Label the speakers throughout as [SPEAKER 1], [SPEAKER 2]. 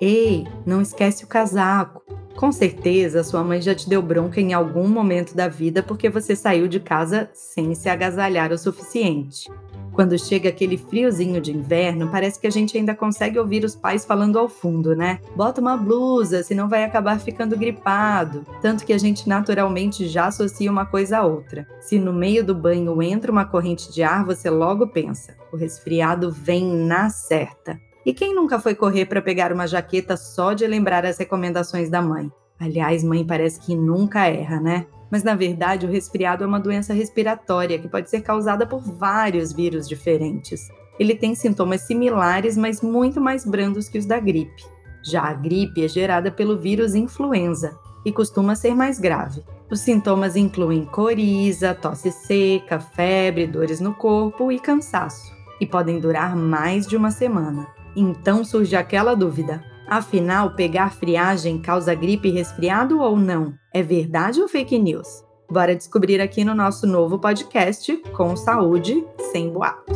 [SPEAKER 1] Ei, não esquece o casaco. Com certeza, sua mãe já te deu bronca em algum momento da vida porque você saiu de casa sem se agasalhar o suficiente. Quando chega aquele friozinho de inverno, parece que a gente ainda consegue ouvir os pais falando ao fundo, né? Bota uma blusa, senão vai acabar ficando gripado. Tanto que a gente naturalmente já associa uma coisa a outra. Se no meio do banho entra uma corrente de ar, você logo pensa: o resfriado vem na certa. E quem nunca foi correr para pegar uma jaqueta só de lembrar as recomendações da mãe? Aliás, mãe parece que nunca erra, né? Mas na verdade, o resfriado é uma doença respiratória que pode ser causada por vários vírus diferentes. Ele tem sintomas similares, mas muito mais brandos que os da gripe. Já a gripe é gerada pelo vírus influenza e costuma ser mais grave. Os sintomas incluem coriza, tosse seca, febre, dores no corpo e cansaço, e podem durar mais de uma semana. Então surge aquela dúvida: afinal, pegar friagem causa gripe e resfriado ou não? É verdade ou fake news? Bora descobrir aqui no nosso novo podcast com saúde sem boato.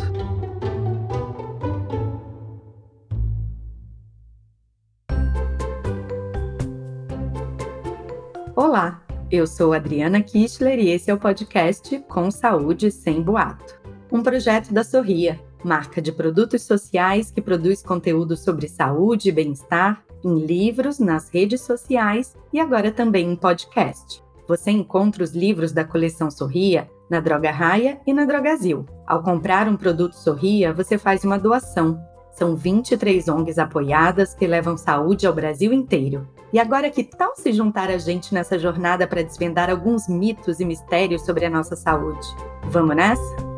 [SPEAKER 1] Olá, eu sou Adriana Kistler e esse é o podcast Com Saúde Sem Boato, um projeto da Sorria marca de produtos sociais que produz conteúdo sobre saúde e bem-estar em livros, nas redes sociais e agora também em podcast. Você encontra os livros da coleção Sorria na Droga Raia e na Drogazil. Ao comprar um produto Sorria, você faz uma doação. São 23 ONGs apoiadas que levam saúde ao Brasil inteiro. E agora que tal se juntar a gente nessa jornada para desvendar alguns mitos e mistérios sobre a nossa saúde? Vamos nessa?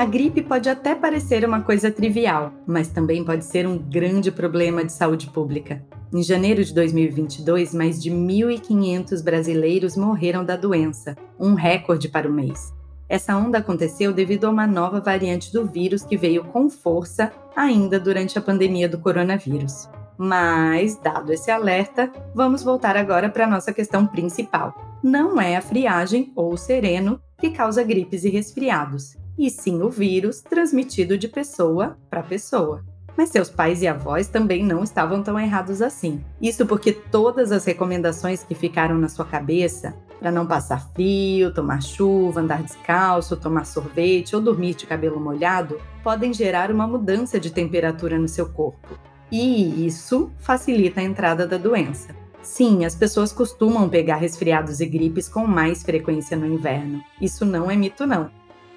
[SPEAKER 1] A gripe pode até parecer uma coisa trivial, mas também pode ser um grande problema de saúde pública. Em janeiro de 2022, mais de 1.500 brasileiros morreram da doença, um recorde para o mês. Essa onda aconteceu devido a uma nova variante do vírus que veio com força ainda durante a pandemia do coronavírus. Mas, dado esse alerta, vamos voltar agora para a nossa questão principal. Não é a friagem ou o sereno que causa gripes e resfriados e sim o vírus transmitido de pessoa para pessoa. Mas seus pais e avós também não estavam tão errados assim. Isso porque todas as recomendações que ficaram na sua cabeça para não passar frio, tomar chuva, andar descalço, tomar sorvete ou dormir de cabelo molhado podem gerar uma mudança de temperatura no seu corpo. E isso facilita a entrada da doença. Sim, as pessoas costumam pegar resfriados e gripes com mais frequência no inverno. Isso não é mito, não.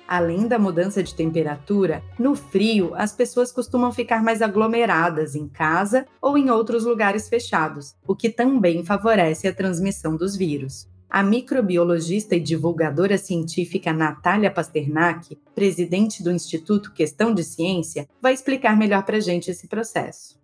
[SPEAKER 1] Além da mudança de temperatura, no frio as pessoas costumam ficar mais aglomeradas em casa ou em outros lugares fechados, o que também favorece a transmissão dos vírus. A microbiologista e divulgadora científica Natália Pasternak, presidente do Instituto Questão de Ciência, vai explicar melhor para a gente esse processo.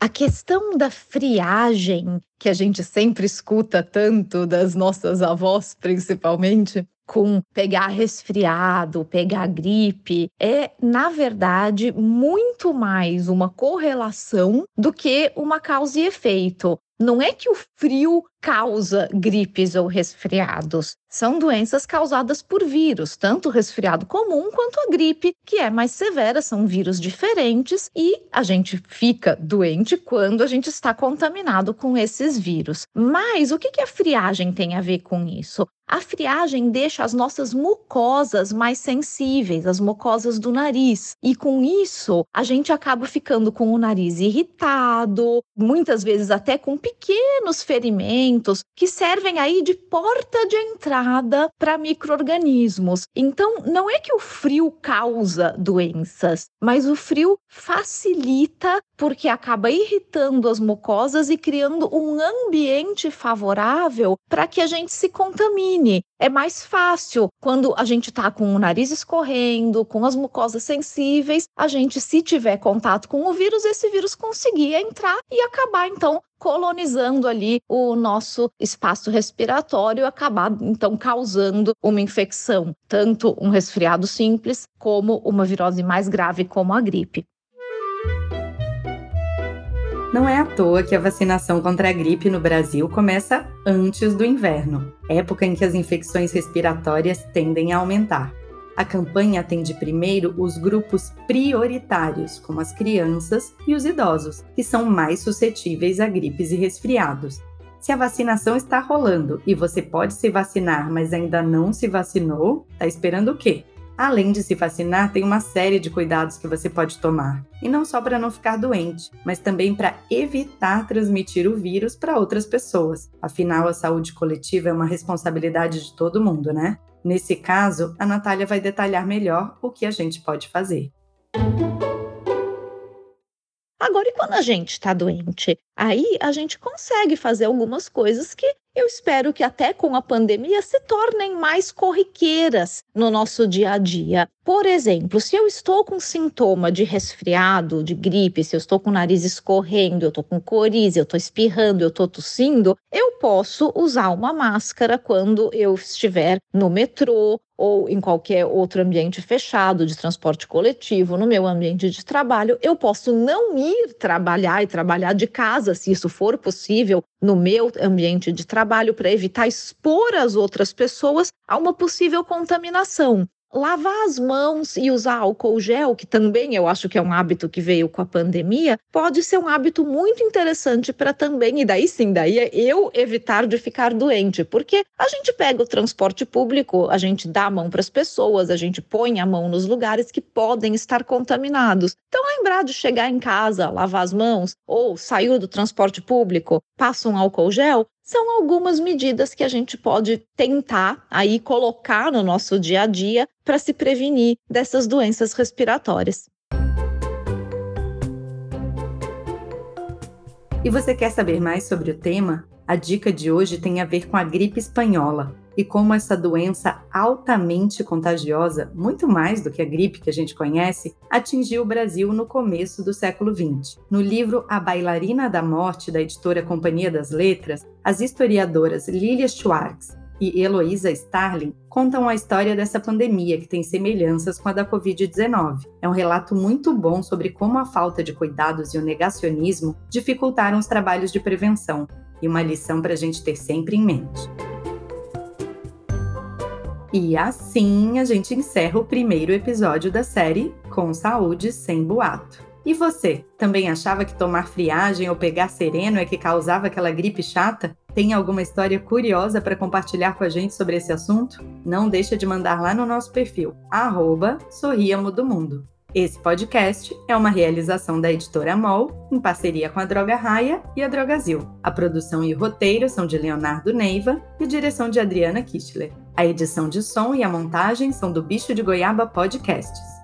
[SPEAKER 2] A questão da friagem, que a gente sempre escuta tanto das nossas avós, principalmente, com pegar resfriado, pegar gripe, é, na verdade, muito mais uma correlação do que uma causa e efeito. Não é que o frio causa gripes ou resfriados. São doenças causadas por vírus, tanto o resfriado comum quanto a gripe, que é mais severa, são vírus diferentes e a gente fica doente quando a gente está contaminado com esses vírus. Mas o que a friagem tem a ver com isso? A friagem deixa as nossas mucosas mais sensíveis, as mucosas do nariz. E com isso, a gente acaba ficando com o nariz irritado, muitas vezes até com pequenos ferimentos que servem aí de porta de entrada para microorganismos. Então, não é que o frio causa doenças, mas o frio facilita porque acaba irritando as mucosas e criando um ambiente favorável para que a gente se contamine. É mais fácil quando a gente está com o nariz escorrendo, com as mucosas sensíveis, a gente, se tiver contato com o vírus, esse vírus conseguir entrar e acabar então colonizando ali o nosso espaço respiratório acabar então causando uma infecção, tanto um resfriado simples como uma virose mais grave como a gripe.
[SPEAKER 1] Não é à toa que a vacinação contra a gripe no Brasil começa antes do inverno, época em que as infecções respiratórias tendem a aumentar. A campanha atende primeiro os grupos prioritários, como as crianças e os idosos, que são mais suscetíveis a gripes e resfriados. Se a vacinação está rolando e você pode se vacinar, mas ainda não se vacinou, está esperando o quê? Além de se vacinar, tem uma série de cuidados que você pode tomar. E não só para não ficar doente, mas também para evitar transmitir o vírus para outras pessoas. Afinal, a saúde coletiva é uma responsabilidade de todo mundo, né? Nesse caso, a Natália vai detalhar melhor o que a gente pode fazer.
[SPEAKER 2] Agora, e quando a gente está doente? Aí a gente consegue fazer algumas coisas que eu espero que até com a pandemia se tornem mais corriqueiras no nosso dia a dia. Por exemplo, se eu estou com sintoma de resfriado, de gripe, se eu estou com o nariz escorrendo, eu estou com coriza, eu estou espirrando, eu estou tossindo, eu posso usar uma máscara quando eu estiver no metrô ou em qualquer outro ambiente fechado de transporte coletivo, no meu ambiente de trabalho, eu posso não ir trabalhar e trabalhar de casa, se isso for possível, no meu ambiente de trabalho, para evitar expor as outras pessoas a uma possível contaminação lavar as mãos e usar álcool gel, que também eu acho que é um hábito que veio com a pandemia, pode ser um hábito muito interessante para também, e daí sim, daí é eu evitar de ficar doente, porque a gente pega o transporte público, a gente dá a mão para as pessoas, a gente põe a mão nos lugares que podem estar contaminados. Então, lembrar de chegar em casa, lavar as mãos, ou saiu do transporte público, passa um álcool gel, são algumas medidas que a gente pode tentar aí colocar no nosso dia a dia para se prevenir dessas doenças respiratórias.
[SPEAKER 1] E você quer saber mais sobre o tema? A dica de hoje tem a ver com a gripe espanhola e como essa doença altamente contagiosa, muito mais do que a gripe que a gente conhece, atingiu o Brasil no começo do século XX. No livro A Bailarina da Morte, da editora Companhia das Letras, as historiadoras Lilia Schwartz e Heloísa Starling contam a história dessa pandemia que tem semelhanças com a da Covid-19. É um relato muito bom sobre como a falta de cuidados e o negacionismo dificultaram os trabalhos de prevenção, e uma lição para a gente ter sempre em mente. E assim a gente encerra o primeiro episódio da série Com Saúde Sem Boato. E você, também achava que tomar friagem ou pegar sereno é que causava aquela gripe chata? Tem alguma história curiosa para compartilhar com a gente sobre esse assunto? Não deixa de mandar lá no nosso perfil, arroba Sorriamo do Mundo. Esse podcast é uma realização da editora MOL, em parceria com a Droga Raia e a Drogazil. A produção e o roteiro são de Leonardo Neiva e direção de Adriana Kistler. A edição de som e a montagem são do Bicho de Goiaba Podcasts.